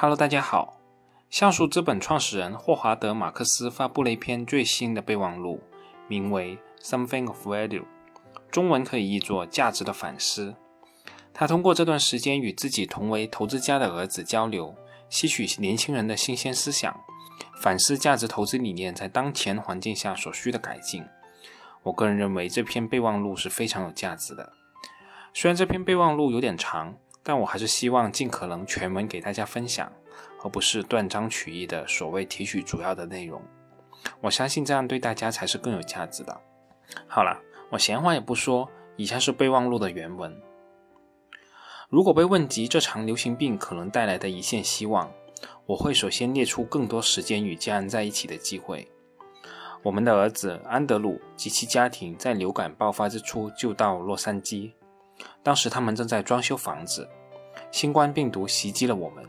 Hello，大家好。橡树资本创始人霍华德·马克思发布了一篇最新的备忘录，名为《Something of Value》，中文可以译作“价值的反思”。他通过这段时间与自己同为投资家的儿子交流，吸取年轻人的新鲜思想，反思价值投资理念在当前环境下所需的改进。我个人认为这篇备忘录是非常有价值的。虽然这篇备忘录有点长，但我还是希望尽可能全文给大家分享。而不是断章取义的所谓提取主要的内容，我相信这样对大家才是更有价值的。好了，我闲话也不说，以下是备忘录的原文。如果被问及这场流行病可能带来的一线希望，我会首先列出更多时间与家人在一起的机会。我们的儿子安德鲁及其家庭在流感爆发之初就到洛杉矶，当时他们正在装修房子，新冠病毒袭击了我们。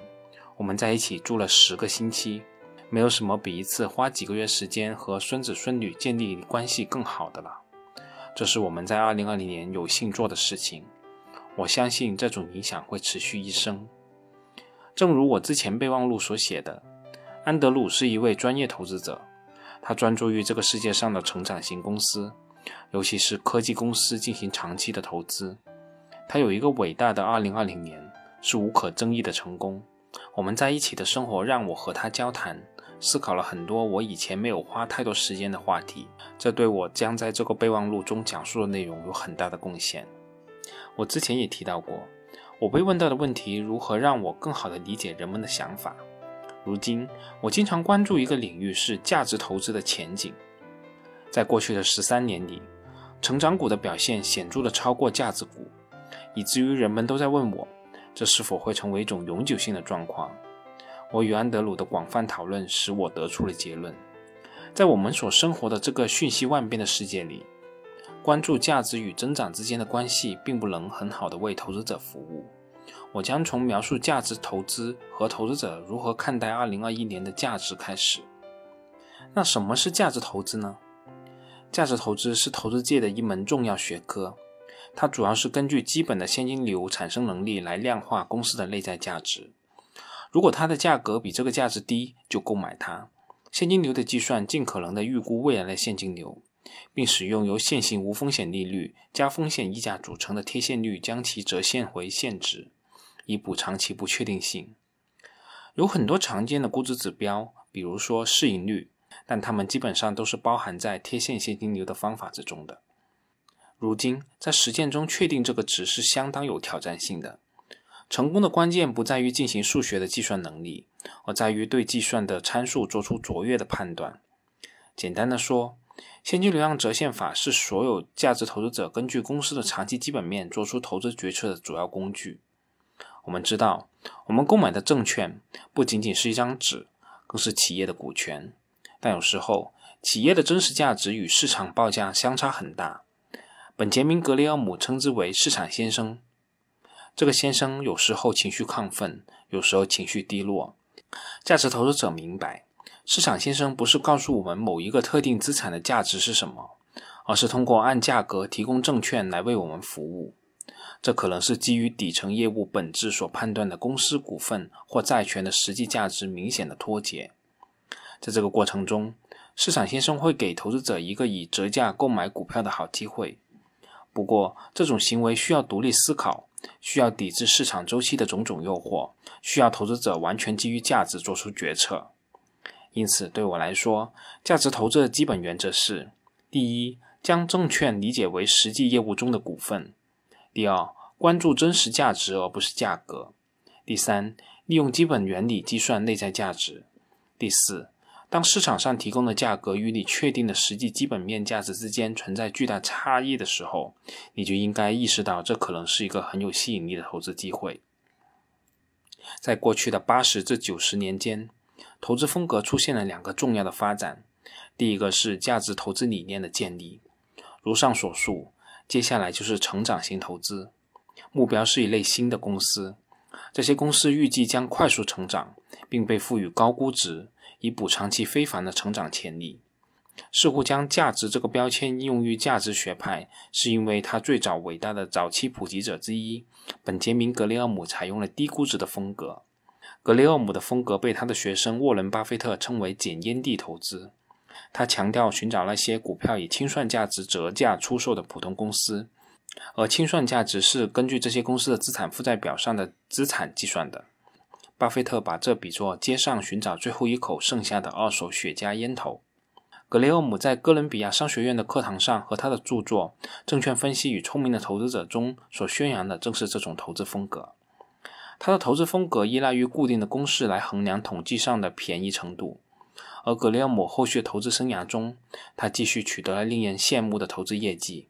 我们在一起住了十个星期，没有什么比一次花几个月时间和孙子孙女建立关系更好的了。这是我们在2020年有幸做的事情。我相信这种影响会持续一生。正如我之前备忘录所写的，安德鲁是一位专业投资者，他专注于这个世界上的成长型公司，尤其是科技公司进行长期的投资。他有一个伟大的2020年，是无可争议的成功。我们在一起的生活让我和他交谈，思考了很多我以前没有花太多时间的话题，这对我将在这个备忘录中讲述的内容有很大的贡献。我之前也提到过，我被问到的问题如何让我更好地理解人们的想法。如今，我经常关注一个领域是价值投资的前景。在过去的十三年里，成长股的表现显著地超过价值股，以至于人们都在问我。这是否会成为一种永久性的状况？我与安德鲁的广泛讨论使我得出了结论：在我们所生活的这个瞬息万变的世界里，关注价值与增长之间的关系，并不能很好的为投资者服务。我将从描述价值投资和投资者如何看待2021年的价值开始。那什么是价值投资呢？价值投资是投资界的一门重要学科。它主要是根据基本的现金流产生能力来量化公司的内在价值。如果它的价格比这个价值低，就购买它。现金流的计算尽可能的预估未来的现金流，并使用由现行无风险利率加风险溢价组成的贴现率将其折现回现值，以补偿其不确定性。有很多常见的估值指标，比如说市盈率，但它们基本上都是包含在贴现现金流的方法之中的。如今，在实践中确定这个值是相当有挑战性的。成功的关键不在于进行数学的计算能力，而在于对计算的参数做出卓越的判断。简单的说，现金流量折现法是所有价值投资者根据公司的长期基本面做出投资决策的主要工具。我们知道，我们购买的证券不仅仅是一张纸，更是企业的股权。但有时候，企业的真实价值与市场报价相差很大。本杰明·格雷厄姆称之为“市场先生”。这个先生有时候情绪亢奋，有时候情绪低落。价值投资者明白，市场先生不是告诉我们某一个特定资产的价值是什么，而是通过按价格提供证券来为我们服务。这可能是基于底层业务本质所判断的公司股份或债权的实际价值明显的脱节。在这个过程中，市场先生会给投资者一个以折价购买股票的好机会。不过，这种行为需要独立思考，需要抵制市场周期的种种诱惑，需要投资者完全基于价值做出决策。因此，对我来说，价值投资的基本原则是：第一，将证券理解为实际业务中的股份；第二，关注真实价值而不是价格；第三，利用基本原理计算内在价值；第四。当市场上提供的价格与你确定的实际基本面价值之间存在巨大差异的时候，你就应该意识到这可能是一个很有吸引力的投资机会。在过去的八十至九十年间，投资风格出现了两个重要的发展。第一个是价值投资理念的建立，如上所述，接下来就是成长型投资，目标是一类新的公司，这些公司预计将快速成长，并被赋予高估值。以补偿其非凡的成长潜力。似乎将价值这个标签应用于价值学派，是因为他最早伟大的早期普及者之一本杰明·格雷厄姆采用了低估值的风格。格雷厄姆的风格被他的学生沃伦·巴菲特称为“捡烟蒂投资”。他强调寻找那些股票以清算价值折价出售的普通公司，而清算价值是根据这些公司的资产负债表上的资产计算的。巴菲特把这比作街上寻找最后一口剩下的二手雪茄烟头。格雷厄姆在哥伦比亚商学院的课堂上和他的著作《证券分析与聪明的投资者》中所宣扬的正是这种投资风格。他的投资风格依赖于固定的公式来衡量统计上的便宜程度。而格雷厄姆后续投资生涯中，他继续取得了令人羡慕的投资业绩。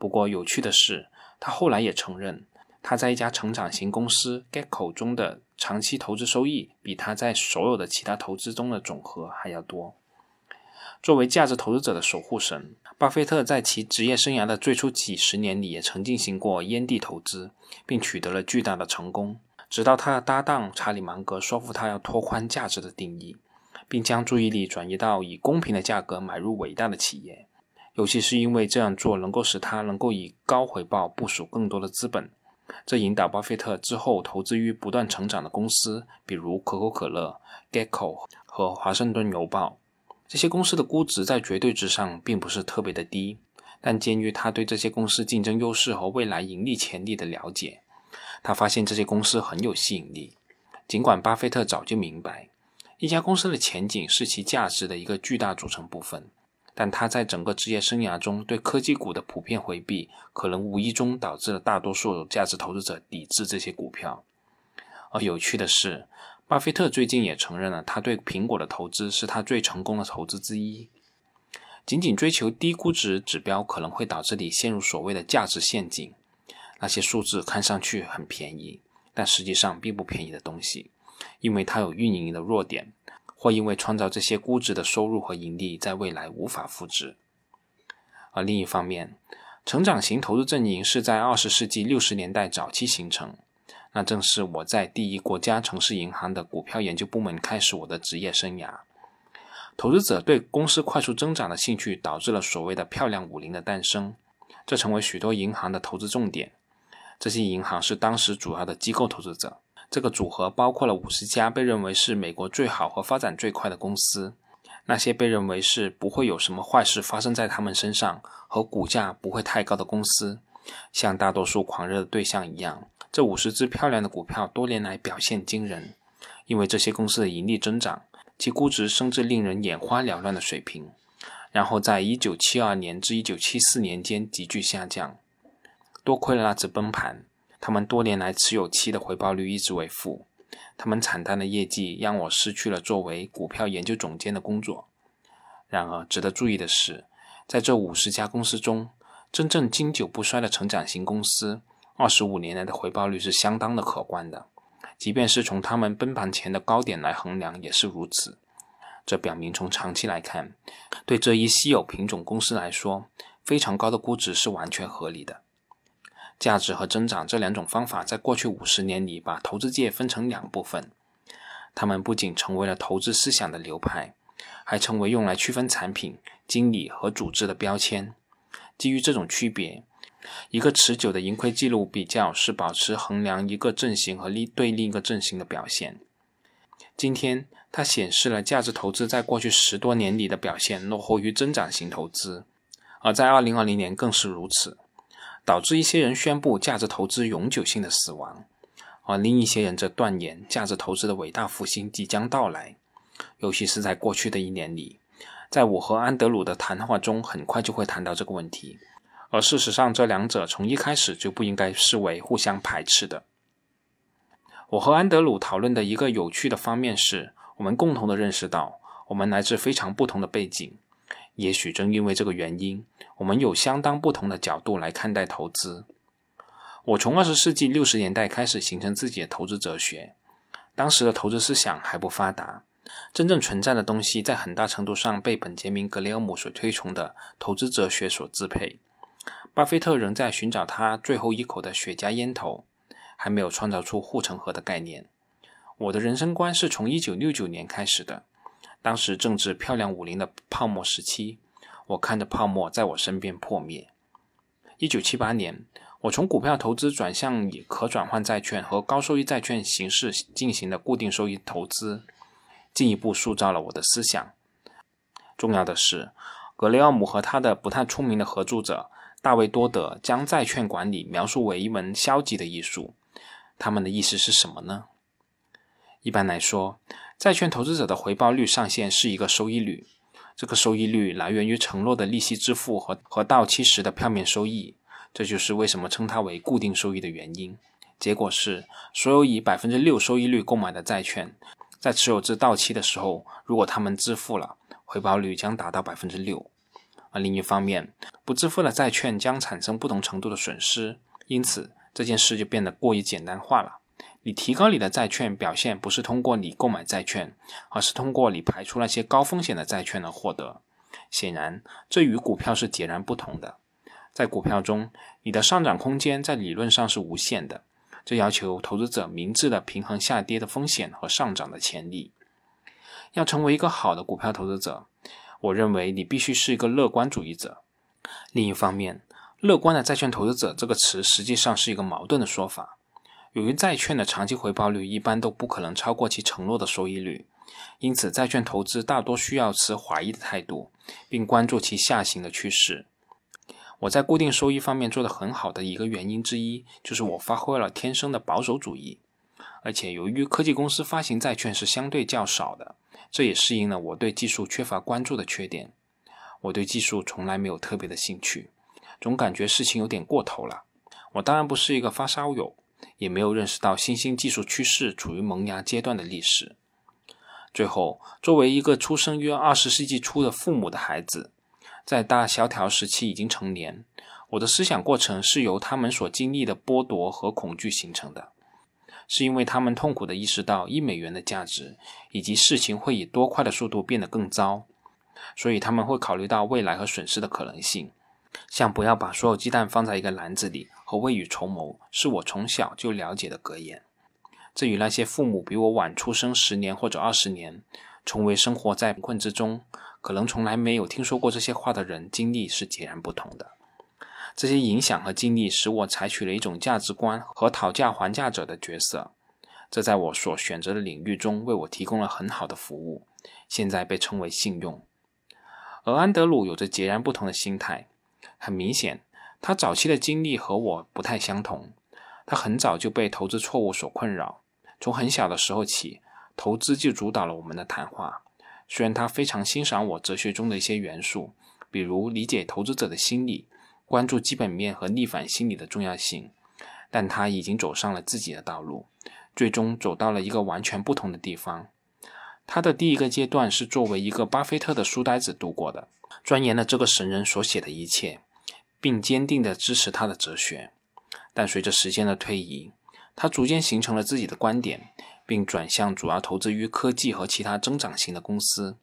不过，有趣的是，他后来也承认，他在一家成长型公司 Gecko 中的长期投资收益比他在所有的其他投资中的总和还要多。作为价值投资者的守护神，巴菲特在其职业生涯的最初几十年里也曾进行过烟蒂投资，并取得了巨大的成功。直到他的搭档查理芒格说服他要拓宽价值的定义，并将注意力转移到以公平的价格买入伟大的企业，尤其是因为这样做能够使他能够以高回报部署更多的资本。这引导巴菲特之后投资于不断成长的公司，比如可口可乐、Gecko 和华盛顿邮报。这些公司的估值在绝对值上并不是特别的低，但鉴于他对这些公司竞争优势和未来盈利潜力的了解，他发现这些公司很有吸引力。尽管巴菲特早就明白，一家公司的前景是其价值的一个巨大组成部分，但他在整个职业生涯中对科技股的普遍回避，可能无意中导致了大多数价值投资者抵制这些股票。而有趣的是，巴菲特最近也承认了，他对苹果的投资是他最成功的投资之一。仅仅追求低估值指标可能会导致你陷入所谓的价值陷阱。那些数字看上去很便宜，但实际上并不便宜的东西，因为它有运营的弱点，或因为创造这些估值的收入和盈利在未来无法复制。而另一方面，成长型投资阵营是在二十世纪六十年代早期形成。那正是我在第一国家城市银行的股票研究部门开始我的职业生涯。投资者对公司快速增长的兴趣导致了所谓的“漂亮五零”的诞生，这成为许多银行的投资重点。这些银行是当时主要的机构投资者。这个组合包括了五十家被认为是美国最好和发展最快的公司，那些被认为是不会有什么坏事发生在他们身上和股价不会太高的公司，像大多数狂热的对象一样。这五十只漂亮的股票多年来表现惊人，因为这些公司的盈利增长，其估值升至令人眼花缭乱的水平，然后在1972年至1974年间急剧下降。多亏了那次崩盘，他们多年来持有期的回报率一直为负。他们惨淡的业绩让我失去了作为股票研究总监的工作。然而，值得注意的是，在这五十家公司中，真正经久不衰的成长型公司。二十五年来的回报率是相当的可观的，即便是从他们崩盘前的高点来衡量也是如此。这表明从长期来看，对这一稀有品种公司来说，非常高的估值是完全合理的。价值和增长这两种方法在过去五十年里把投资界分成两部分，它们不仅成为了投资思想的流派，还成为用来区分产品经理和组织的标签。基于这种区别。一个持久的盈亏记录比较是保持衡量一个阵型和另对另一个阵型的表现。今天，它显示了价值投资在过去十多年里的表现落后于增长型投资，而在2020年更是如此，导致一些人宣布价值投资永久性的死亡，而另一些人则断言价值投资的伟大复兴即将到来。尤其是在过去的一年里，在我和安德鲁的谈话中，很快就会谈到这个问题。而事实上，这两者从一开始就不应该视为互相排斥的。我和安德鲁讨论的一个有趣的方面是，我们共同的认识到，我们来自非常不同的背景。也许正因为这个原因，我们有相当不同的角度来看待投资。我从二十世纪六十年代开始形成自己的投资哲学，当时的投资思想还不发达，真正存在的东西在很大程度上被本杰明·格雷厄姆所推崇的投资哲学所支配。巴菲特仍在寻找他最后一口的雪茄烟头，还没有创造出护城河的概念。我的人生观是从1969年开始的，当时正值漂亮五零的泡沫时期，我看着泡沫在我身边破灭。一九七八年，我从股票投资转向以可转换债券和高收益债券形式进行的固定收益投资，进一步塑造了我的思想。重要的是，格雷厄姆和他的不太出名的合作者大卫多德将债券管理描述为一门消极的艺术。他们的意思是什么呢？一般来说，债券投资者的回报率上限是一个收益率，这个收益率来源于承诺的利息支付和和到期时的票面收益。这就是为什么称它为固定收益的原因。结果是，所有以百分之六收益率购买的债券，在持有至到期的时候，如果他们支付了，回报率将达到百分之六。而另一方面，不支付的债券将产生不同程度的损失。因此，这件事就变得过于简单化了。你提高你的债券表现，不是通过你购买债券，而是通过你排除那些高风险的债券而获得。显然，这与股票是截然不同的。在股票中，你的上涨空间在理论上是无限的，这要求投资者明智的平衡下跌的风险和上涨的潜力。要成为一个好的股票投资者，我认为你必须是一个乐观主义者。另一方面，“乐观的债券投资者”这个词实际上是一个矛盾的说法。由于债券的长期回报率一般都不可能超过其承诺的收益率，因此债券投资大多需要持怀疑的态度，并关注其下行的趋势。我在固定收益方面做得很好的一个原因之一，就是我发挥了天生的保守主义，而且由于科技公司发行债券是相对较少的，这也适应了我对技术缺乏关注的缺点。我对技术从来没有特别的兴趣，总感觉事情有点过头了。我当然不是一个发烧友，也没有认识到新兴技术趋势处于萌芽阶段的历史。最后，作为一个出生于二十世纪初的父母的孩子。在大萧条时期已经成年，我的思想过程是由他们所经历的剥夺和恐惧形成的，是因为他们痛苦地意识到一美元的价值，以及事情会以多快的速度变得更糟，所以他们会考虑到未来和损失的可能性。像不要把所有鸡蛋放在一个篮子里和未雨绸缪，是我从小就了解的格言。这与那些父母比我晚出生十年或者二十年，从未生活在贫困之中。可能从来没有听说过这些话的人经历是截然不同的。这些影响和经历使我采取了一种价值观和讨价还价者的角色，这在我所选择的领域中为我提供了很好的服务，现在被称为信用。而安德鲁有着截然不同的心态。很明显，他早期的经历和我不太相同。他很早就被投资错误所困扰，从很小的时候起，投资就主导了我们的谈话。虽然他非常欣赏我哲学中的一些元素，比如理解投资者的心理、关注基本面和逆反心理的重要性，但他已经走上了自己的道路，最终走到了一个完全不同的地方。他的第一个阶段是作为一个巴菲特的书呆子度过的，钻研了这个神人所写的一切，并坚定地支持他的哲学。但随着时间的推移，他逐渐形成了自己的观点。并转向主要投资于科技和其他增长型的公司。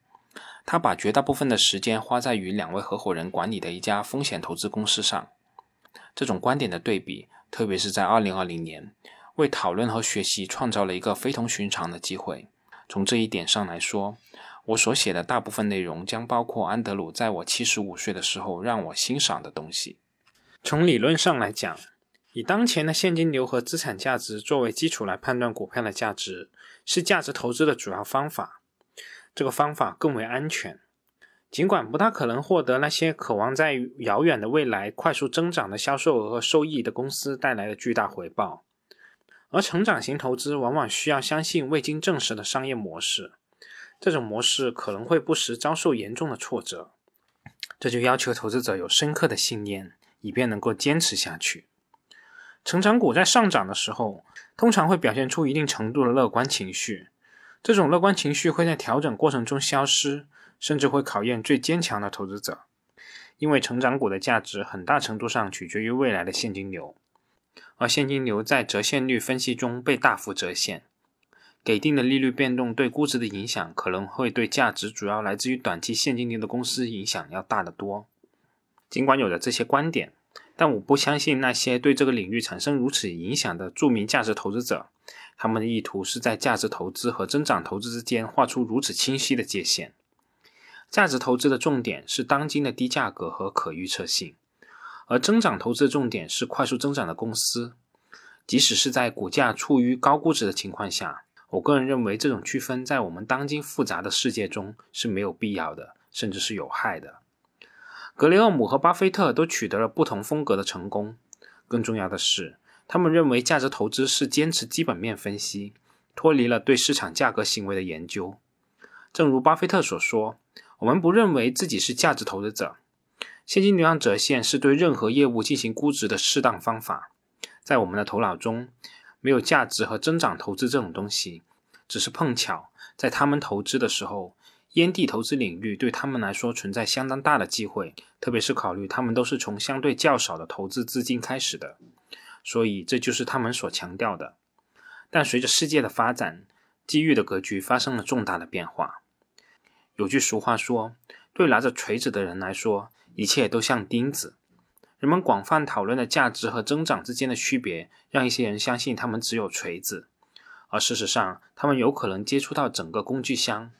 他把绝大部分的时间花在与两位合伙人管理的一家风险投资公司上。这种观点的对比，特别是在2020年，为讨论和学习创造了一个非同寻常的机会。从这一点上来说，我所写的大部分内容将包括安德鲁在我75岁的时候让我欣赏的东西。从理论上来讲。以当前的现金流和资产价值作为基础来判断股票的价值，是价值投资的主要方法。这个方法更为安全，尽管不大可能获得那些渴望在遥远的未来快速增长的销售额和收益的公司带来的巨大回报。而成长型投资往往需要相信未经证实的商业模式，这种模式可能会不时遭受严重的挫折。这就要求投资者有深刻的信念，以便能够坚持下去。成长股在上涨的时候，通常会表现出一定程度的乐观情绪。这种乐观情绪会在调整过程中消失，甚至会考验最坚强的投资者。因为成长股的价值很大程度上取决于未来的现金流，而现金流在折现率分析中被大幅折现。给定的利率变动对估值的影响，可能会对价值主要来自于短期现金流的公司影响要大得多。尽管有着这些观点。但我不相信那些对这个领域产生如此影响的著名价值投资者，他们的意图是在价值投资和增长投资之间画出如此清晰的界限。价值投资的重点是当今的低价格和可预测性，而增长投资的重点是快速增长的公司。即使是在股价处于高估值的情况下，我个人认为这种区分在我们当今复杂的世界中是没有必要的，甚至是有害的。格雷厄姆和巴菲特都取得了不同风格的成功。更重要的是，他们认为价值投资是坚持基本面分析，脱离了对市场价格行为的研究。正如巴菲特所说：“我们不认为自己是价值投资者，现金流量折现是对任何业务进行估值的适当方法。”在我们的头脑中，没有价值和增长投资这种东西，只是碰巧在他们投资的时候，烟蒂投资领域对他们来说存在相当大的机会，特别是考虑他们都是从相对较少的投资资金开始的，所以这就是他们所强调的。但随着世界的发展，机遇的格局发生了重大的变化。有句俗话说：“对拿着锤子的人来说，一切都像钉子。”人们广泛讨论的价值和增长之间的区别，让一些人相信他们只有锤子，而事实上，他们有可能接触到整个工具箱。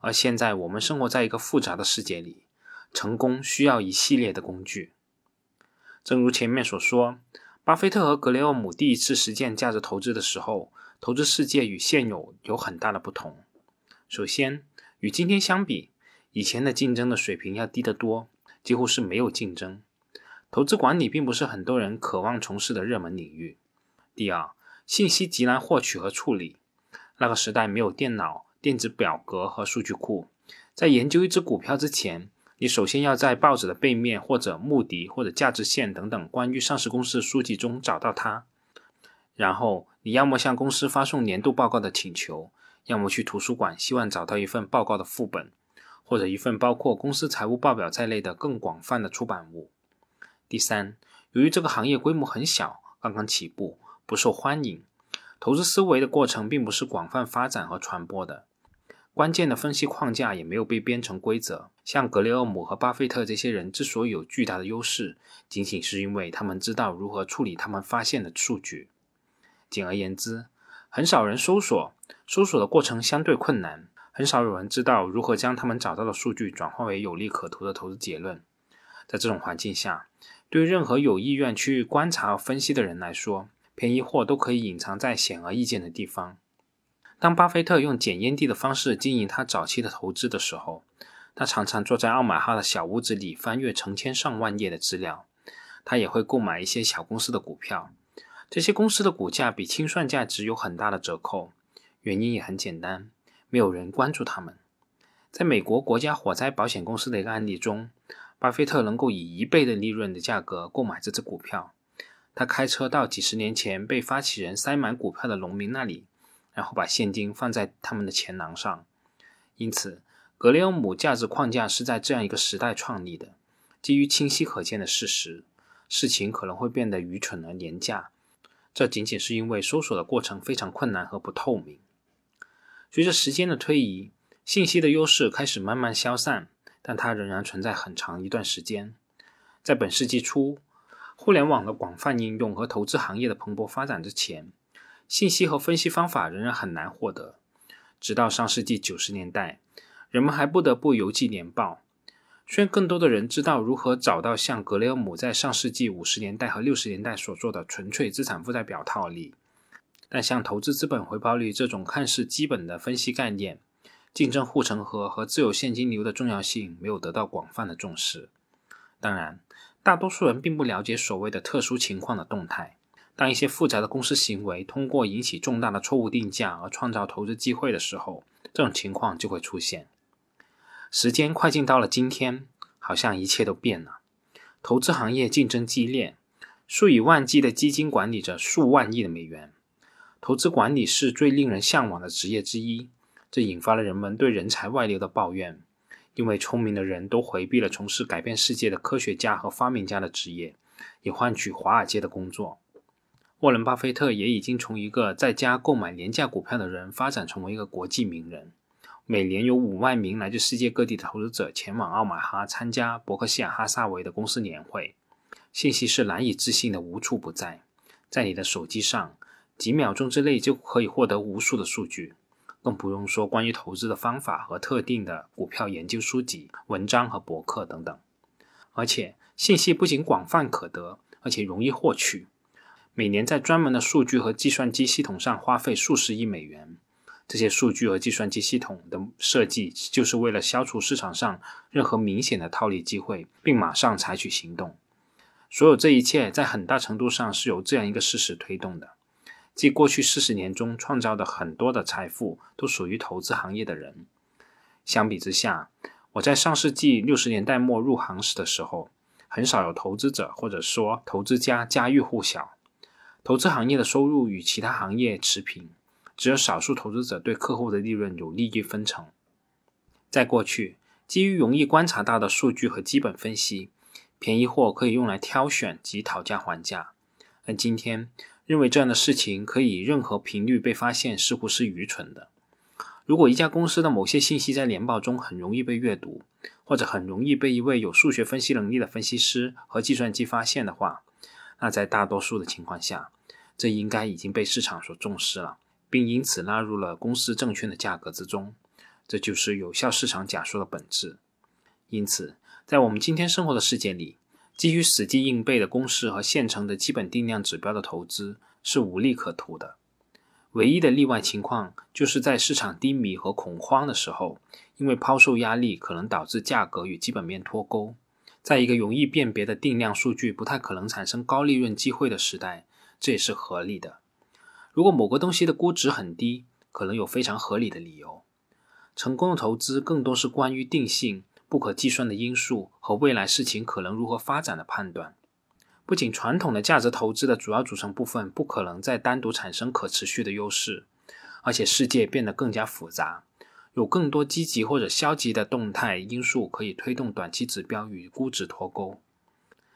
而现在，我们生活在一个复杂的世界里，成功需要一系列的工具。正如前面所说，巴菲特和格雷厄姆第一次实践价值投资的时候，投资世界与现有有很大的不同。首先，与今天相比，以前的竞争的水平要低得多，几乎是没有竞争。投资管理并不是很多人渴望从事的热门领域。第二，信息极难获取和处理。那个时代没有电脑、电子表格和数据库。在研究一只股票之前，你首先要在报纸的背面或者目的或者价值线等等关于上市公司的书籍中找到它。然后，你要么向公司发送年度报告的请求，要么去图书馆希望找到一份报告的副本，或者一份包括公司财务报表在内的更广泛的出版物。第三，由于这个行业规模很小，刚刚起步，不受欢迎，投资思维的过程并不是广泛发展和传播的。关键的分析框架也没有被编成规则。像格雷厄姆和巴菲特这些人之所以有巨大的优势，仅仅是因为他们知道如何处理他们发现的数据。简而言之，很少人搜索，搜索的过程相对困难，很少有人知道如何将他们找到的数据转化为有利可图的投资结论。在这种环境下，对任何有意愿去观察和分析的人来说，便宜货都可以隐藏在显而易见的地方。当巴菲特用捡烟蒂的方式经营他早期的投资的时候，他常常坐在奥马哈的小屋子里翻阅成千上万页的资料。他也会购买一些小公司的股票，这些公司的股价比清算价值有很大的折扣。原因也很简单，没有人关注他们。在美国国家火灾保险公司的一个案例中。巴菲特能够以一倍的利润的价格购买这只股票。他开车到几十年前被发起人塞满股票的农民那里，然后把现金放在他们的钱囊上。因此，格雷厄姆价值框架是在这样一个时代创立的。基于清晰可见的事实，事情可能会变得愚蠢而廉价。这仅仅是因为搜索的过程非常困难和不透明。随着时间的推移，信息的优势开始慢慢消散。但它仍然存在很长一段时间。在本世纪初，互联网的广泛应用和投资行业的蓬勃发展之前，信息和分析方法仍然很难获得。直到上世纪九十年代，人们还不得不邮寄年报。虽然更多的人知道如何找到像格雷厄姆在上世纪五十年代和六十年代所做的纯粹资产负债表套利，但像投资资本回报率这种看似基本的分析概念。竞争护城河和自由现金流的重要性没有得到广泛的重视。当然，大多数人并不了解所谓的特殊情况的动态。当一些复杂的公司行为通过引起重大的错误定价而创造投资机会的时候，这种情况就会出现。时间快进到了今天，好像一切都变了。投资行业竞争激烈，数以万计的基金管理着数万亿的美元。投资管理是最令人向往的职业之一。这引发了人们对人才外流的抱怨，因为聪明的人都回避了从事改变世界的科学家和发明家的职业，以换取华尔街的工作。沃伦·巴菲特也已经从一个在家购买廉价股票的人发展成为一个国际名人。每年有五万名来自世界各地的投资者前往奥马哈参加伯克希尔·哈撒韦的公司年会。信息是难以置信的，无处不在，在你的手机上，几秒钟之内就可以获得无数的数据。更不用说关于投资的方法和特定的股票研究书籍、文章和博客等等。而且，信息不仅广泛可得，而且容易获取。每年在专门的数据和计算机系统上花费数十亿美元。这些数据和计算机系统的设计，就是为了消除市场上任何明显的套利机会，并马上采取行动。所有这一切，在很大程度上是由这样一个事实推动的：即过去四十年中创造的很多的财富，都属于投资行业的人。相比之下，我在上世纪六十年代末入行时的时候，很少有投资者或者说投资家家喻户晓。投资行业的收入与其他行业持平。只有少数投资者对客户的利润有利益分成。在过去，基于容易观察到的数据和基本分析，便宜货可以用来挑选及讨价还价。而今天，认为这样的事情可以任何频率被发现，似乎是愚蠢的。如果一家公司的某些信息在年报中很容易被阅读，或者很容易被一位有数学分析能力的分析师和计算机发现的话，那在大多数的情况下，这应该已经被市场所重视了。并因此纳入了公司证券的价格之中，这就是有效市场假说的本质。因此，在我们今天生活的世界里，基于死记硬背的公式和现成的基本定量指标的投资是无利可图的。唯一的例外情况，就是在市场低迷和恐慌的时候，因为抛售压力可能导致价格与基本面脱钩。在一个容易辨别的定量数据不太可能产生高利润机会的时代，这也是合理的。如果某个东西的估值很低，可能有非常合理的理由。成功的投资更多是关于定性、不可计算的因素和未来事情可能如何发展的判断。不仅传统的价值投资的主要组成部分不可能再单独产生可持续的优势，而且世界变得更加复杂，有更多积极或者消极的动态因素可以推动短期指标与估值脱钩。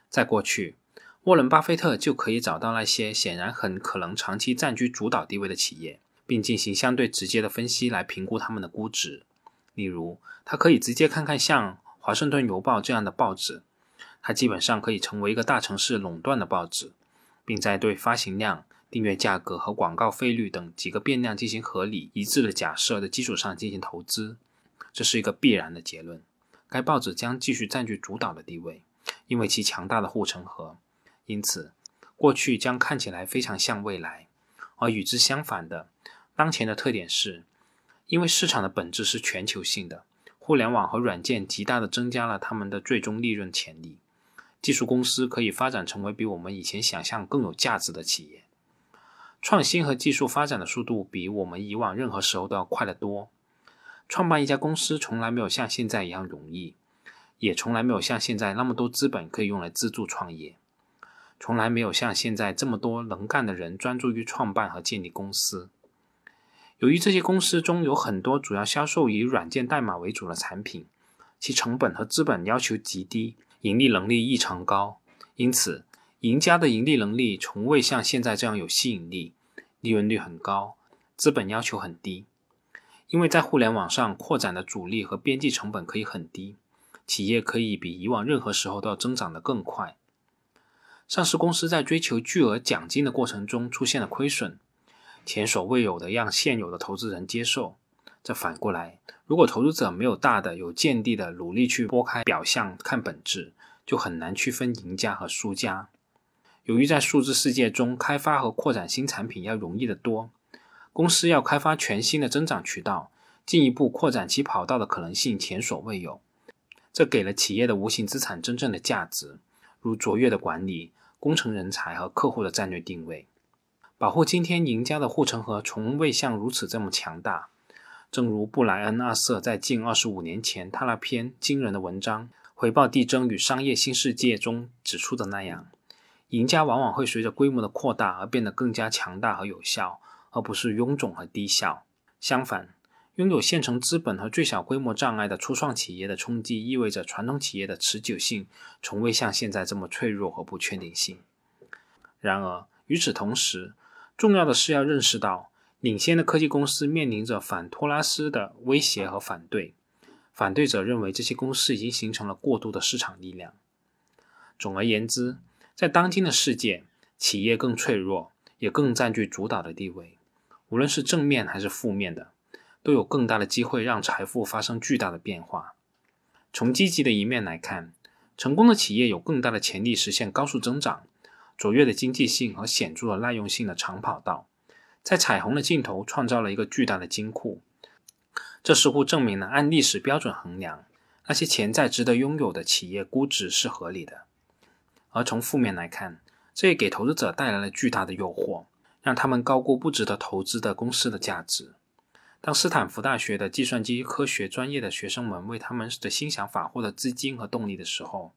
在过去。沃伦·巴菲特就可以找到那些显然很可能长期占据主导地位的企业，并进行相对直接的分析来评估他们的估值。例如，他可以直接看看像《华盛顿邮报》这样的报纸，它基本上可以成为一个大城市垄断的报纸，并在对发行量、订阅价格和广告费率等几个变量进行合理一致的假设的基础上进行投资。这是一个必然的结论。该报纸将继续占据主导的地位，因为其强大的护城河。因此，过去将看起来非常像未来，而与之相反的，当前的特点是，因为市场的本质是全球性的，互联网和软件极大的增加了他们的最终利润潜力。技术公司可以发展成为比我们以前想象更有价值的企业。创新和技术发展的速度比我们以往任何时候都要快得多。创办一家公司从来没有像现在一样容易，也从来没有像现在那么多资本可以用来资助创业。从来没有像现在这么多能干的人专注于创办和建立公司。由于这些公司中有很多主要销售以软件代码为主的产品，其成本和资本要求极低，盈利能力异常高。因此，赢家的盈利能力从未像现在这样有吸引力，利润率很高，资本要求很低。因为在互联网上扩展的阻力和边际成本可以很低，企业可以比以往任何时候都要增长得更快。上市公司在追求巨额奖金的过程中出现了亏损，前所未有的让现有的投资人接受。这反过来，如果投资者没有大的、有见地的努力去拨开表象看本质，就很难区分赢家和输家。由于在数字世界中，开发和扩展新产品要容易得多，公司要开发全新的增长渠道，进一步扩展其跑道的可能性前所未有。这给了企业的无形资产真正的价值，如卓越的管理。工程人才和客户的战略定位，保护今天赢家的护城河从未像如此这么强大。正如布莱恩·阿瑟在近二十五年前他那篇惊人的文章《回报递增与商业新世界》中指出的那样，赢家往往会随着规模的扩大而变得更加强大和有效，而不是臃肿和低效。相反，拥有现成资本和最小规模障碍的初创企业的冲击，意味着传统企业的持久性从未像现在这么脆弱和不确定性。然而，与此同时，重要的是要认识到，领先的科技公司面临着反托拉斯的威胁和反对。反对者认为这些公司已经形成了过度的市场力量。总而言之，在当今的世界，企业更脆弱，也更占据主导的地位，无论是正面还是负面的。都有更大的机会让财富发生巨大的变化。从积极的一面来看，成功的企业有更大的潜力实现高速增长、卓越的经济性和显著的耐用性的长跑道，在彩虹的尽头创造了一个巨大的金库。这似乎证明了按历史标准衡量，那些潜在值得拥有的企业估值是合理的。而从负面来看，这也给投资者带来了巨大的诱惑，让他们高估不值得投资的公司的价值。当斯坦福大学的计算机科学专业的学生们为他们的新想法获得资金和动力的时候，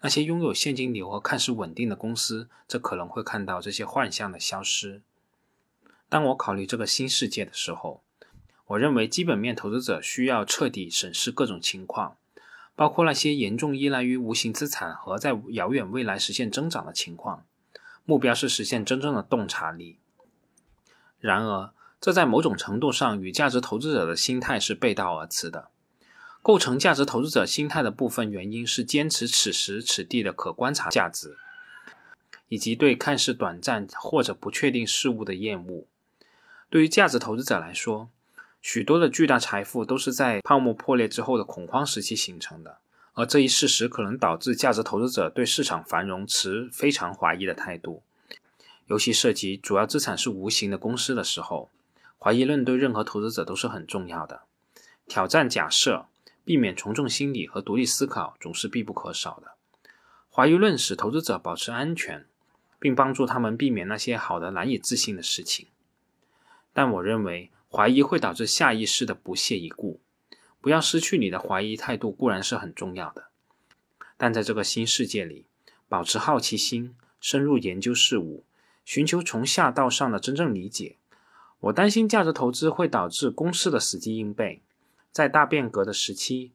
那些拥有现金流和看似稳定的公司，则可能会看到这些幻象的消失。当我考虑这个新世界的时候，我认为基本面投资者需要彻底审视各种情况，包括那些严重依赖于无形资产和在遥远未来实现增长的情况。目标是实现真正的洞察力。然而，这在某种程度上与价值投资者的心态是背道而驰的。构成价值投资者心态的部分原因是坚持此时此地的可观察价值，以及对看似短暂或者不确定事物的厌恶。对于价值投资者来说，许多的巨大财富都是在泡沫破裂之后的恐慌时期形成的，而这一事实可能导致价值投资者对市场繁荣持非常怀疑的态度，尤其涉及主要资产是无形的公司的时候。怀疑论对任何投资者都是很重要的。挑战假设、避免从众心理和独立思考总是必不可少的。怀疑论使投资者保持安全，并帮助他们避免那些好的难以置信的事情。但我认为，怀疑会导致下意识的不屑一顾。不要失去你的怀疑态度固然是很重要的，但在这个新世界里，保持好奇心，深入研究事物，寻求从下到上的真正理解。我担心价值投资会导致公司的死记硬背，在大变革的时期，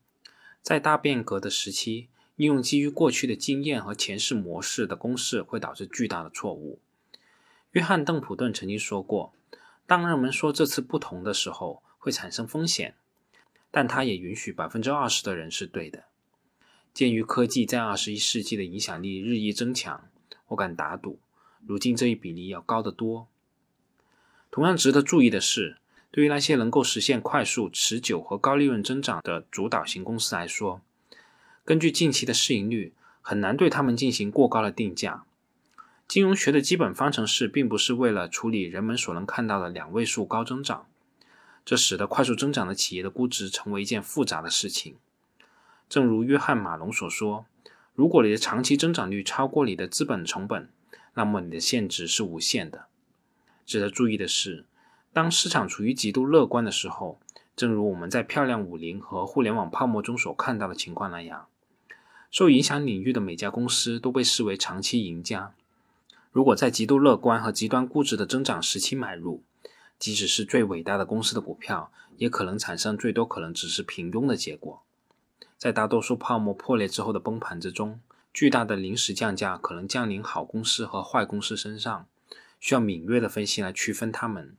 在大变革的时期，应用基于过去的经验和前世模式的公式会导致巨大的错误。约翰·邓普顿曾经说过：“当人们说这次不同的时候，会产生风险，但他也允许百分之二十的人是对的。”鉴于科技在二十一世纪的影响力日益增强，我敢打赌，如今这一比例要高得多。同样值得注意的是，对于那些能够实现快速、持久和高利润增长的主导型公司来说，根据近期的市盈率，很难对他们进行过高的定价。金融学的基本方程式并不是为了处理人们所能看到的两位数高增长，这使得快速增长的企业的估值成为一件复杂的事情。正如约翰·马龙所说：“如果你的长期增长率超过你的资本成本，那么你的现值是无限的。”值得注意的是，当市场处于极度乐观的时候，正如我们在漂亮五零和互联网泡沫中所看到的情况那样，受影响领域的每家公司都被视为长期赢家。如果在极度乐观和极端估值的增长时期买入，即使是最伟大的公司的股票，也可能产生最多可能只是平庸的结果。在大多数泡沫破裂之后的崩盘之中，巨大的临时降价可能降临好公司和坏公司身上。需要敏锐的分析来区分它们，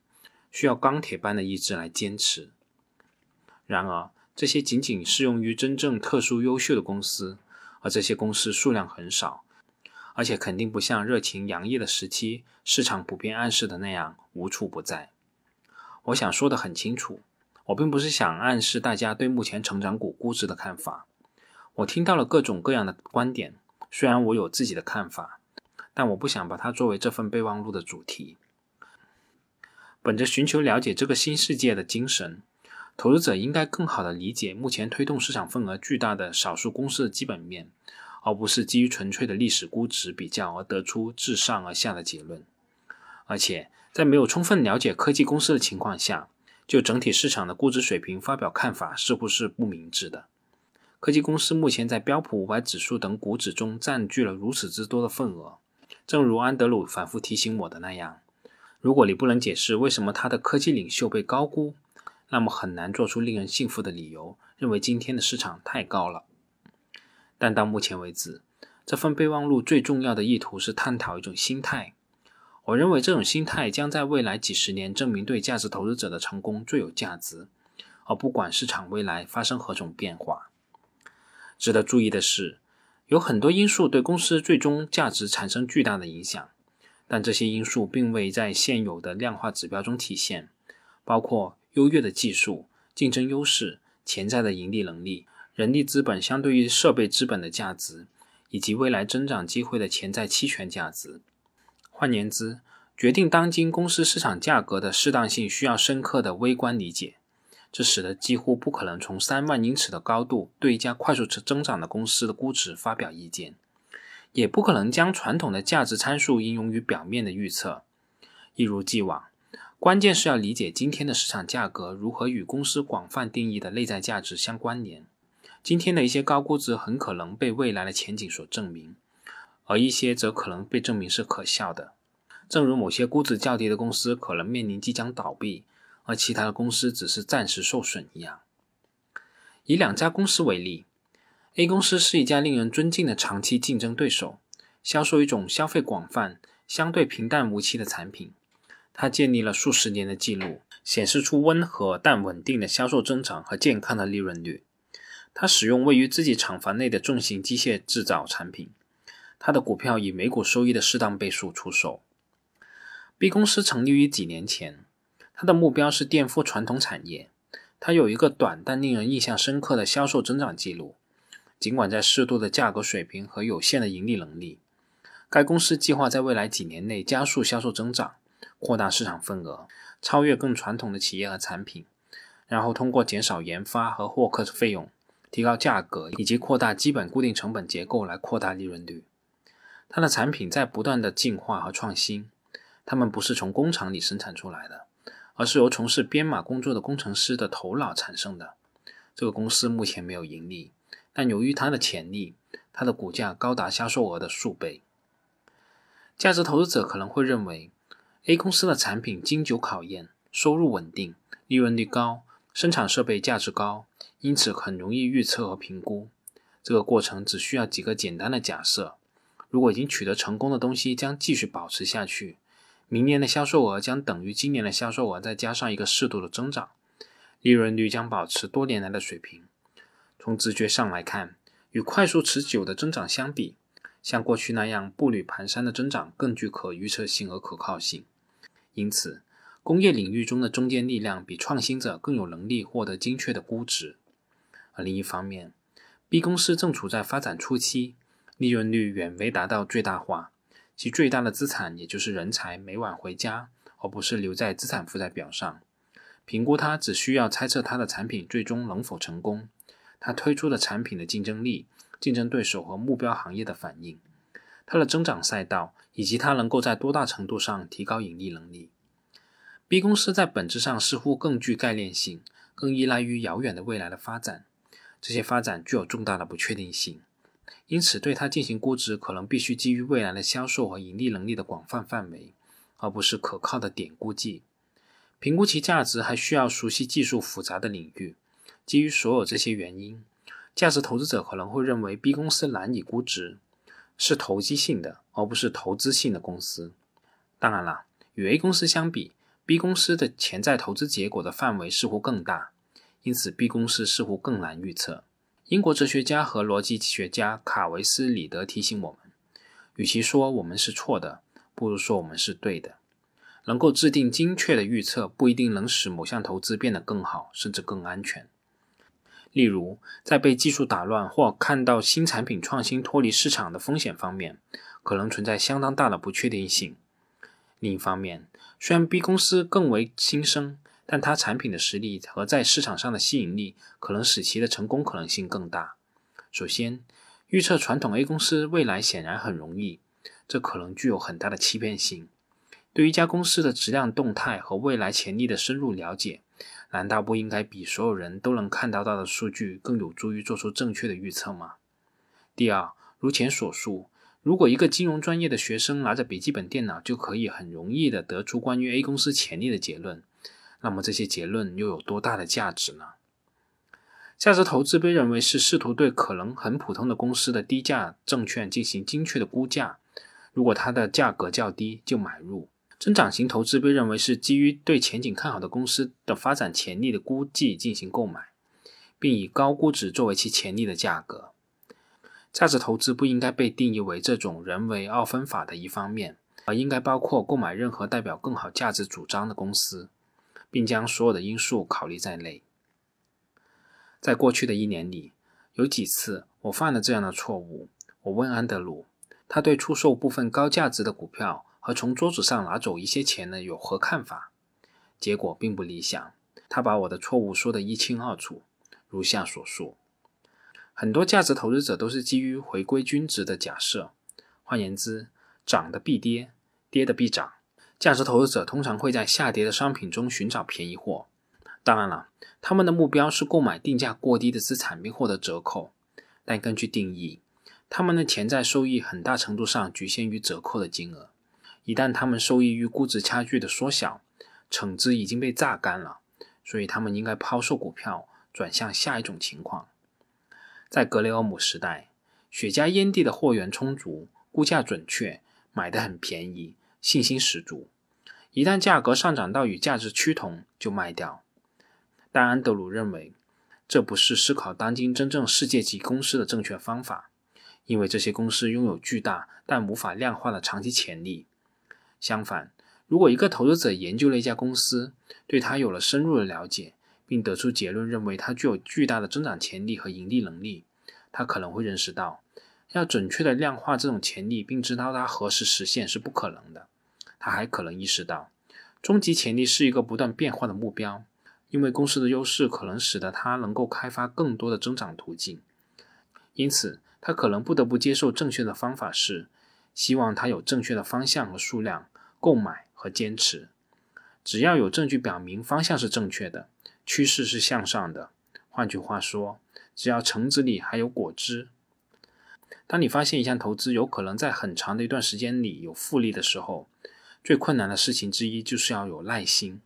需要钢铁般的意志来坚持。然而，这些仅仅适用于真正特殊优秀的公司，而这些公司数量很少，而且肯定不像热情洋溢的时期市场普遍暗示的那样无处不在。我想说得很清楚，我并不是想暗示大家对目前成长股估值的看法。我听到了各种各样的观点，虽然我有自己的看法。但我不想把它作为这份备忘录的主题。本着寻求了解这个新世界的精神，投资者应该更好地理解目前推动市场份额巨大的少数公司的基本面，而不是基于纯粹的历史估值比较而得出自上而下的结论。而且，在没有充分了解科技公司的情况下，就整体市场的估值水平发表看法，似乎是不明智的。科技公司目前在标普五百指数等股指中占据了如此之多的份额。正如安德鲁反复提醒我的那样，如果你不能解释为什么他的科技领袖被高估，那么很难做出令人信服的理由，认为今天的市场太高了。但到目前为止，这份备忘录最重要的意图是探讨一种心态。我认为这种心态将在未来几十年证明对价值投资者的成功最有价值，而不管市场未来发生何种变化。值得注意的是。有很多因素对公司最终价值产生巨大的影响，但这些因素并未在现有的量化指标中体现，包括优越的技术、竞争优势、潜在的盈利能力、人力资本相对于设备资本的价值，以及未来增长机会的潜在期权价值。换言之，决定当今公司市场价格的适当性需要深刻的微观理解。这使得几乎不可能从三万英尺的高度对一家快速增长的公司的估值发表意见，也不可能将传统的价值参数应用于表面的预测。一如既往，关键是要理解今天的市场价格如何与公司广泛定义的内在价值相关联。今天的一些高估值很可能被未来的前景所证明，而一些则可能被证明是可笑的。正如某些估值较低的公司可能面临即将倒闭。而其他的公司只是暂时受损一样。以两家公司为例，A 公司是一家令人尊敬的长期竞争对手，销售一种消费广泛、相对平淡无奇的产品。它建立了数十年的记录，显示出温和但稳定的销售增长和健康的利润率。它使用位于自己厂房内的重型机械制造产品。它的股票以每股收益的适当倍数出售。B 公司成立于几年前。它的目标是颠覆传统产业。它有一个短但令人印象深刻的销售增长记录。尽管在适度的价格水平和有限的盈利能力，该公司计划在未来几年内加速销售增长，扩大市场份额，超越更传统的企业和产品，然后通过减少研发和获客费用、提高价格以及扩大基本固定成本结构来扩大利润率。它的产品在不断的进化和创新，它们不是从工厂里生产出来的。而是由从事编码工作的工程师的头脑产生的。这个公司目前没有盈利，但由于它的潜力，它的股价高达销售额的数倍。价值投资者可能会认为，A 公司的产品经久考验，收入稳定，利润率高，生产设备价值高，因此很容易预测和评估。这个过程只需要几个简单的假设：如果已经取得成功的东西将继续保持下去。明年的销售额将等于今年的销售额，再加上一个适度的增长，利润率将保持多年来的水平。从直觉上来看，与快速持久的增长相比，像过去那样步履蹒跚的增长更具可预测性和可靠性。因此，工业领域中的中坚力量比创新者更有能力获得精确的估值。而另一方面，B 公司正处在发展初期，利润率远未达到最大化。其最大的资产，也就是人才，每晚回家，而不是留在资产负债表上。评估它，只需要猜测它的产品最终能否成功，它推出的产品的竞争力、竞争对手和目标行业的反应，它的增长赛道，以及它能够在多大程度上提高盈利能力。B 公司在本质上似乎更具概念性，更依赖于遥远的未来的发展，这些发展具有重大的不确定性。因此，对它进行估值，可能必须基于未来的销售和盈利能力的广泛范围，而不是可靠的点估计。评估其价值，还需要熟悉技术复杂的领域。基于所有这些原因，价值投资者可能会认为 B 公司难以估值，是投机性的，而不是投资性的公司。当然了，与 A 公司相比，B 公司的潜在投资结果的范围似乎更大，因此 B 公司似乎更难预测。英国哲学家和逻辑学家卡维斯里德提醒我们：，与其说我们是错的，不如说我们是对的。能够制定精确的预测，不一定能使某项投资变得更好，甚至更安全。例如，在被技术打乱或看到新产品创新脱离市场的风险方面，可能存在相当大的不确定性。另一方面，虽然 B 公司更为新生，但它产品的实力和在市场上的吸引力，可能使其的成功可能性更大。首先，预测传统 A 公司未来显然很容易，这可能具有很大的欺骗性。对于一家公司的质量动态和未来潜力的深入了解，难道不应该比所有人都能看到到的数据更有助于做出正确的预测吗？第二，如前所述，如果一个金融专业的学生拿着笔记本电脑就可以很容易地得出关于 A 公司潜力的结论，那么这些结论又有多大的价值呢？价值投资被认为是试图对可能很普通的公司的低价证券进行精确的估价，如果它的价格较低就买入。增长型投资被认为是基于对前景看好的公司的发展潜力的估计进行购买，并以高估值作为其潜力的价格。价值投资不应该被定义为这种人为二分法的一方面，而应该包括购买任何代表更好价值主张的公司，并将所有的因素考虑在内。在过去的一年里，有几次我犯了这样的错误。我问安德鲁，他对出售部分高价值的股票和从桌子上拿走一些钱呢有何看法？结果并不理想。他把我的错误说得一清二楚，如下所述：很多价值投资者都是基于回归均值的假设，换言之，涨的必跌，跌的必涨。价值投资者通常会在下跌的商品中寻找便宜货。当然了，他们的目标是购买定价过低的资产并获得折扣。但根据定义，他们的潜在收益很大程度上局限于折扣的金额。一旦他们受益于估值差距的缩小，橙汁已经被榨干了。所以，他们应该抛售股票，转向下一种情况。在格雷厄姆时代，雪茄烟蒂的货源充足，估价准确，买的很便宜，信心十足。一旦价格上涨到与价值趋同，就卖掉。但安德鲁认为，这不是思考当今真正世界级公司的正确方法，因为这些公司拥有巨大但无法量化的长期潜力。相反，如果一个投资者研究了一家公司，对它有了深入的了解，并得出结论，认为它具有巨大的增长潜力和盈利能力，他可能会认识到，要准确的量化这种潜力，并知道它何时实现是不可能的。他还可能意识到，终极潜力是一个不断变化的目标，因为公司的优势可能使得它能够开发更多的增长途径。因此，他可能不得不接受正确的方法是，希望它有正确的方向和数量。购买和坚持，只要有证据表明方向是正确的，趋势是向上的。换句话说，只要橙子里还有果汁。当你发现一项投资有可能在很长的一段时间里有复利的时候，最困难的事情之一就是要有耐心。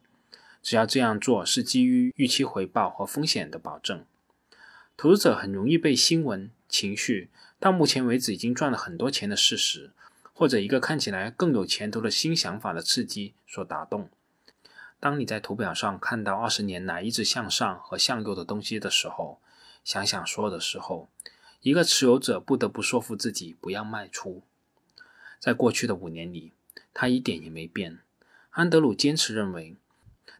只要这样做是基于预期回报和风险的保证，投资者很容易被新闻、情绪到目前为止已经赚了很多钱的事实。或者一个看起来更有前途的新想法的刺激所打动。当你在图表上看到二十年来一直向上和向右的东西的时候，想想所有的时候，一个持有者不得不说服自己不要卖出。在过去的五年里，他一点也没变。安德鲁坚持认为，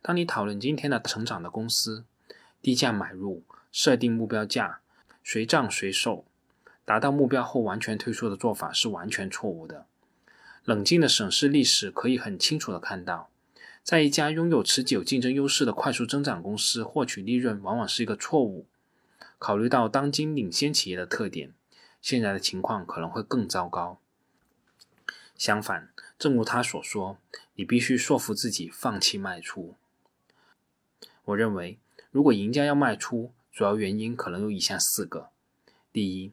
当你讨论今天的成长的公司，低价买入，设定目标价，随涨随售。达到目标后完全退出的做法是完全错误的。冷静的审视历史，可以很清楚的看到，在一家拥有持久竞争优势的快速增长公司获取利润往往是一个错误。考虑到当今领先企业的特点，现在的情况可能会更糟糕。相反，正如他所说，你必须说服自己放弃卖出。我认为，如果赢家要卖出，主要原因可能有以下四个：第一，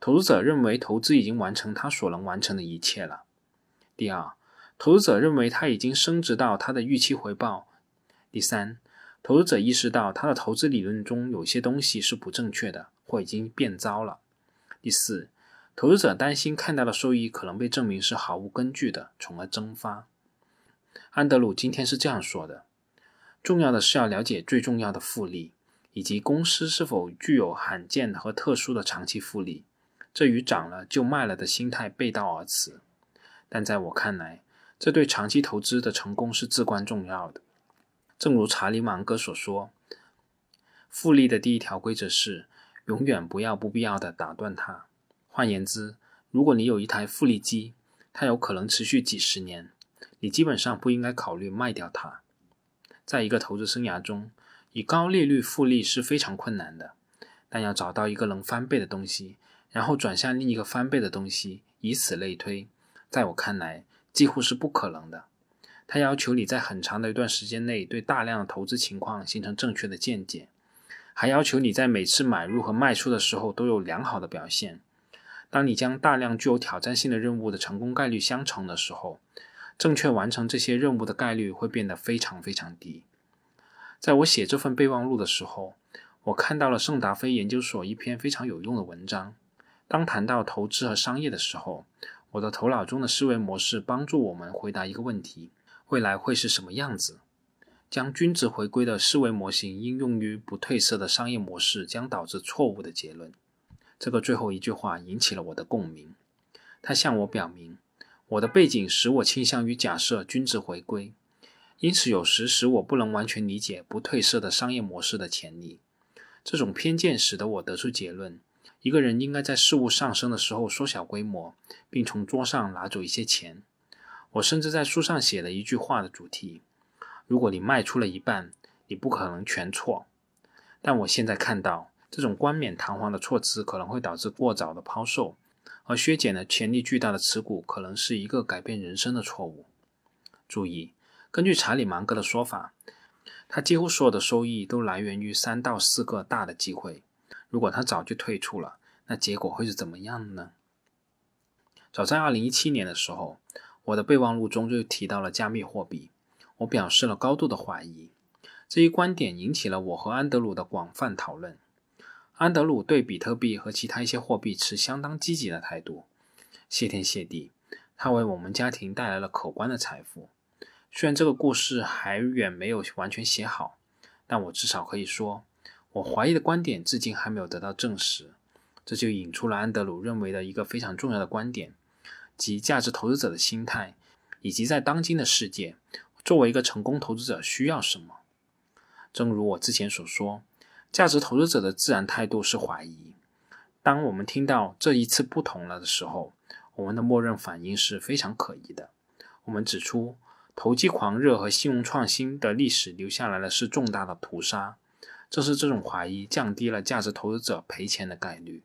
投资者认为投资已经完成他所能完成的一切了。第二，投资者认为他已经升值到他的预期回报。第三，投资者意识到他的投资理论中有些东西是不正确的，或已经变糟了。第四，投资者担心看到的收益可能被证明是毫无根据的，从而蒸发。安德鲁今天是这样说的：重要的是要了解最重要的复利，以及公司是否具有罕见和特殊的长期复利。这与涨了就卖了的心态背道而驰，但在我看来，这对长期投资的成功是至关重要的。正如查理芒格所说，复利的第一条规则是永远不要不必要的打断它。换言之，如果你有一台复利机，它有可能持续几十年，你基本上不应该考虑卖掉它。在一个投资生涯中，以高利率复利是非常困难的，但要找到一个能翻倍的东西。然后转向另一个翻倍的东西，以此类推，在我看来几乎是不可能的。它要求你在很长的一段时间内对大量的投资情况形成正确的见解，还要求你在每次买入和卖出的时候都有良好的表现。当你将大量具有挑战性的任务的成功概率相乘的时候，正确完成这些任务的概率会变得非常非常低。在我写这份备忘录的时候，我看到了圣达菲研究所一篇非常有用的文章。当谈到投资和商业的时候，我的头脑中的思维模式帮助我们回答一个问题：未来会是什么样子？将均值回归的思维模型应用于不褪色的商业模式，将导致错误的结论。这个最后一句话引起了我的共鸣。它向我表明，我的背景使我倾向于假设均值回归，因此有时使我不能完全理解不褪色的商业模式的潜力。这种偏见使得我得出结论。一个人应该在事物上升的时候缩小规模，并从桌上拿走一些钱。我甚至在书上写了一句话的主题：如果你卖出了一半，你不可能全错。但我现在看到，这种冠冕堂皇的措辞可能会导致过早的抛售，而削减了潜力巨大的持股可能是一个改变人生的错误。注意，根据查理芒格的说法，他几乎所有的收益都来源于三到四个大的机会。如果他早就退出了，那结果会是怎么样呢？早在2017年的时候，我的备忘录中就提到了加密货币，我表示了高度的怀疑。这一观点引起了我和安德鲁的广泛讨论。安德鲁对比特币和其他一些货币持相当积极的态度。谢天谢地，他为我们家庭带来了可观的财富。虽然这个故事还远没有完全写好，但我至少可以说。我怀疑的观点至今还没有得到证实，这就引出了安德鲁认为的一个非常重要的观点，即价值投资者的心态，以及在当今的世界，作为一个成功投资者需要什么。正如我之前所说，价值投资者的自然态度是怀疑。当我们听到这一次不同了的时候，我们的默认反应是非常可疑的。我们指出，投机狂热和信用创新的历史留下来的是重大的屠杀。正是这种怀疑降低了价值投资者赔钱的概率。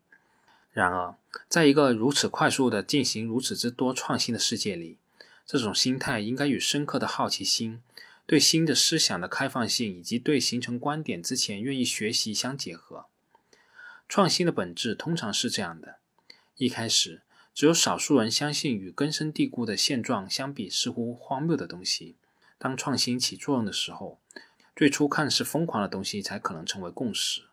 然而，在一个如此快速的进行如此之多创新的世界里，这种心态应该与深刻的好奇心、对新的思想的开放性以及对形成观点之前愿意学习相结合。创新的本质通常是这样的：一开始，只有少数人相信与根深蒂固的现状相比似乎荒谬的东西。当创新起作用的时候，最初看似疯狂的东西才可能成为共识。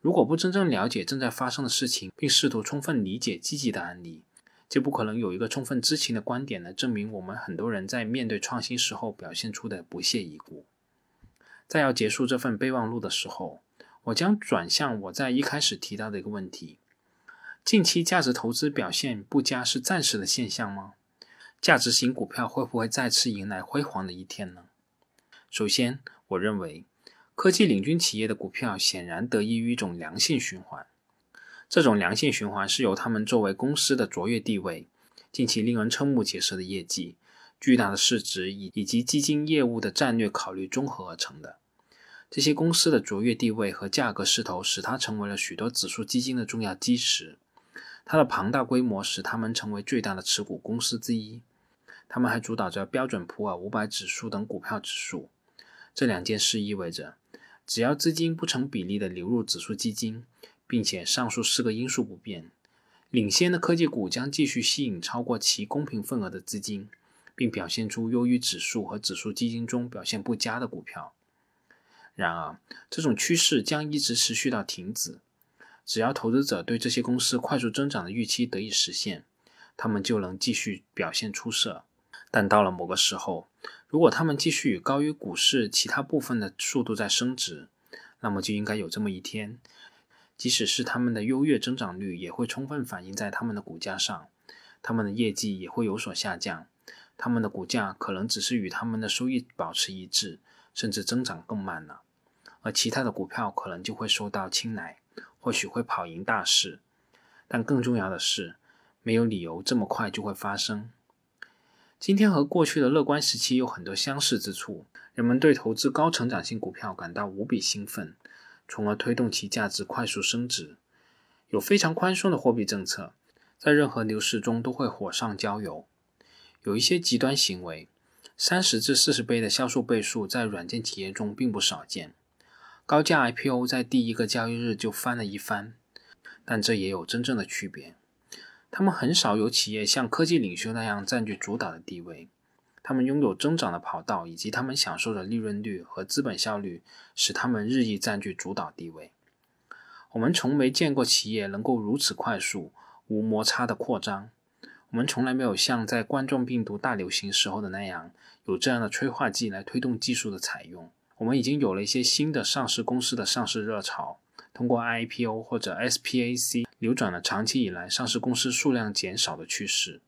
如果不真正了解正在发生的事情，并试图充分理解积极的案例，就不可能有一个充分知情的观点来证明我们很多人在面对创新时候表现出的不屑一顾。在要结束这份备忘录的时候，我将转向我在一开始提到的一个问题：近期价值投资表现不佳是暂时的现象吗？价值型股票会不会再次迎来辉煌的一天呢？首先，我认为科技领军企业的股票显然得益于一种良性循环。这种良性循环是由他们作为公司的卓越地位、近期令人瞠目结舌的业绩、巨大的市值以以及基金业务的战略考虑综合而成的。这些公司的卓越地位和价格势头使它成为了许多指数基金的重要基石。它的庞大规模使它们成为最大的持股公司之一。它们还主导着标准普尔五百指数等股票指数。这两件事意味着，只要资金不成比例的流入指数基金，并且上述四个因素不变，领先的科技股将继续吸引超过其公平份额的资金，并表现出优于指数和指数基金中表现不佳的股票。然而，这种趋势将一直持续到停止。只要投资者对这些公司快速增长的预期得以实现，他们就能继续表现出色。但到了某个时候，如果他们继续高于股市其他部分的速度在升值，那么就应该有这么一天，即使是他们的优越增长率也会充分反映在他们的股价上，他们的业绩也会有所下降，他们的股价可能只是与他们的收益保持一致，甚至增长更慢了，而其他的股票可能就会受到青睐，或许会跑赢大势，但更重要的是，没有理由这么快就会发生。今天和过去的乐观时期有很多相似之处，人们对投资高成长性股票感到无比兴奋，从而推动其价值快速升值。有非常宽松的货币政策，在任何牛市中都会火上浇油。有一些极端行为，三十至四十倍的销售倍数在软件企业中并不少见。高价 IPO 在第一个交易日就翻了一番，但这也有真正的区别。他们很少有企业像科技领袖那样占据主导的地位，他们拥有增长的跑道，以及他们享受的利润率和资本效率，使他们日益占据主导地位。我们从没见过企业能够如此快速、无摩擦的扩张。我们从来没有像在冠状病毒大流行时候的那样，有这样的催化剂来推动技术的采用。我们已经有了一些新的上市公司的上市热潮。通过 IPO 或者 SPAC 扭转了长期以来上市公司数量减少的趋势。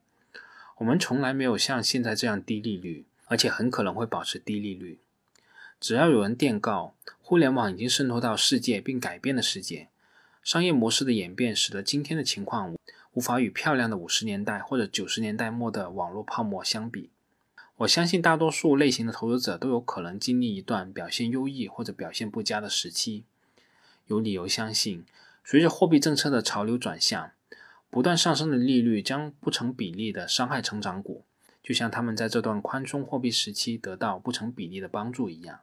我们从来没有像现在这样低利率，而且很可能会保持低利率。只要有人电告互联网已经渗透到世界并改变了世界，商业模式的演变使得今天的情况无法与漂亮的五十年代或者九十年代末的网络泡沫相比。我相信大多数类型的投资者都有可能经历一段表现优异或者表现不佳的时期。有理由相信，随着货币政策的潮流转向，不断上升的利率将不成比例地伤害成长股，就像他们在这段宽松货币时期得到不成比例的帮助一样。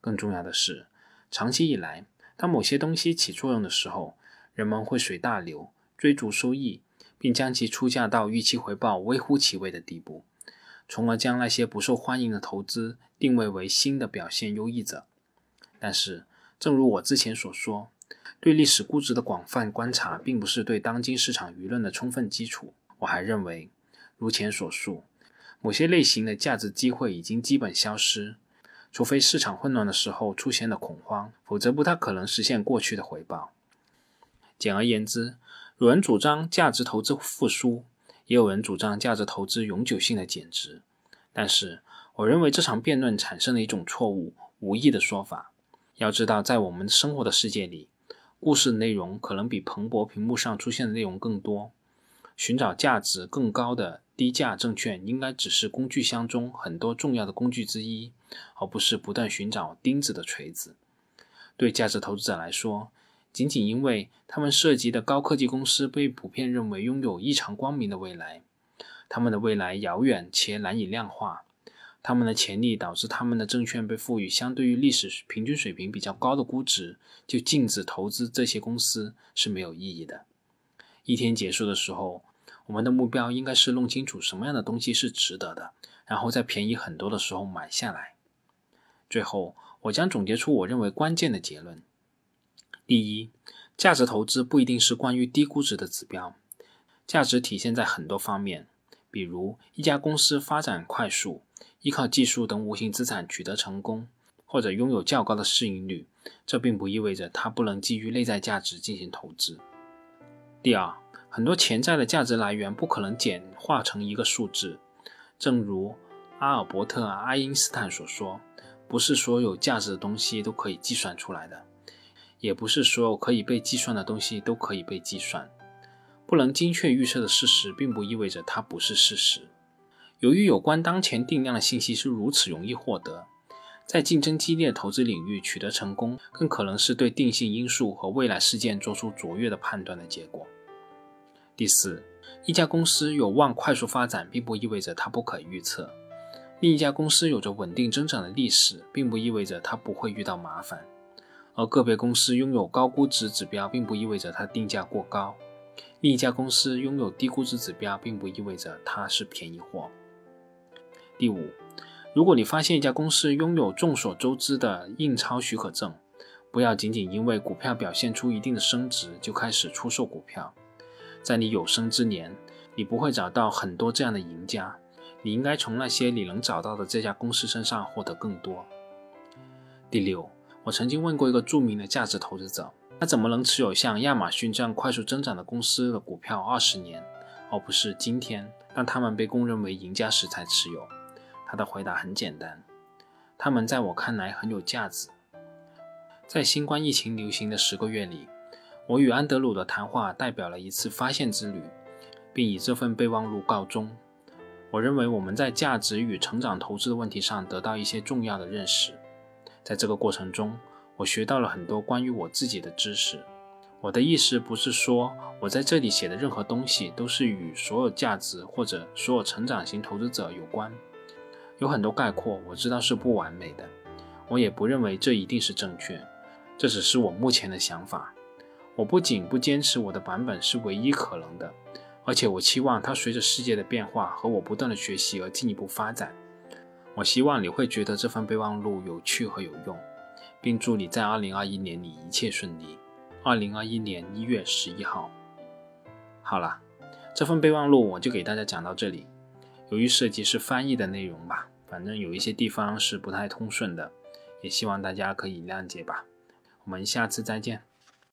更重要的是，长期以来，当某些东西起作用的时候，人们会随大流追逐收益，并将其出价到预期回报微乎其微的地步，从而将那些不受欢迎的投资定位为新的表现优异者。但是，正如我之前所说，对历史估值的广泛观察并不是对当今市场舆论的充分基础。我还认为，如前所述，某些类型的价值机会已经基本消失，除非市场混乱的时候出现了恐慌，否则不太可能实现过去的回报。简而言之，有人主张价值投资复苏，也有人主张价值投资永久性的减值。但是，我认为这场辩论产生了一种错误、无意的说法。要知道，在我们生活的世界里，故事的内容可能比蓬勃屏幕上出现的内容更多。寻找价值更高的低价证券，应该只是工具箱中很多重要的工具之一，而不是不断寻找钉子的锤子。对价值投资者来说，仅仅因为他们涉及的高科技公司被普遍认为拥有异常光明的未来，他们的未来遥远且难以量化。他们的潜力导致他们的证券被赋予相对于历史平均水平比较高的估值，就禁止投资这些公司是没有意义的。一天结束的时候，我们的目标应该是弄清楚什么样的东西是值得的，然后在便宜很多的时候买下来。最后，我将总结出我认为关键的结论：第一，价值投资不一定是关于低估值的指标，价值体现在很多方面，比如一家公司发展快速。依靠技术等无形资产取得成功，或者拥有较高的市盈率，这并不意味着它不能基于内在价值进行投资。第二，很多潜在的价值来源不可能简化成一个数字，正如阿尔伯特·爱因斯坦所说：“不是所有价值的东西都可以计算出来的，也不是所有可以被计算的东西都可以被计算。不能精确预测的事实，并不意味着它不是事实。”由于有关当前定量的信息是如此容易获得，在竞争激烈的投资领域取得成功，更可能是对定性因素和未来事件做出卓越的判断的结果。第四，一家公司有望快速发展，并不意味着它不可预测；另一家公司有着稳定增长的历史，并不意味着它不会遇到麻烦；而个别公司拥有高估值指标，并不意味着它定价过高；另一家公司拥有低估值指标，并不意味着它是便宜货。第五，如果你发现一家公司拥有众所周知的印钞许可证，不要仅仅因为股票表现出一定的升值就开始出售股票。在你有生之年，你不会找到很多这样的赢家。你应该从那些你能找到的这家公司身上获得更多。第六，我曾经问过一个著名的价值投资者，他怎么能持有像亚马逊这样快速增长的公司的股票二十年，而不是今天当他们被公认为赢家时才持有？他的回答很简单，他们在我看来很有价值。在新冠疫情流行的十个月里，我与安德鲁的谈话代表了一次发现之旅，并以这份备忘录告终。我认为我们在价值与成长投资的问题上得到一些重要的认识。在这个过程中，我学到了很多关于我自己的知识。我的意思不是说我在这里写的任何东西都是与所有价值或者所有成长型投资者有关。有很多概括，我知道是不完美的，我也不认为这一定是正确，这只是我目前的想法。我不仅不坚持我的版本是唯一可能的，而且我期望它随着世界的变化和我不断的学习而进一步发展。我希望你会觉得这份备忘录有趣和有用，并祝你在二零二一年里一切顺利。二零二一年一月十一号。好了，这份备忘录我就给大家讲到这里。由于涉及是翻译的内容吧，反正有一些地方是不太通顺的，也希望大家可以谅解吧。我们下次再见。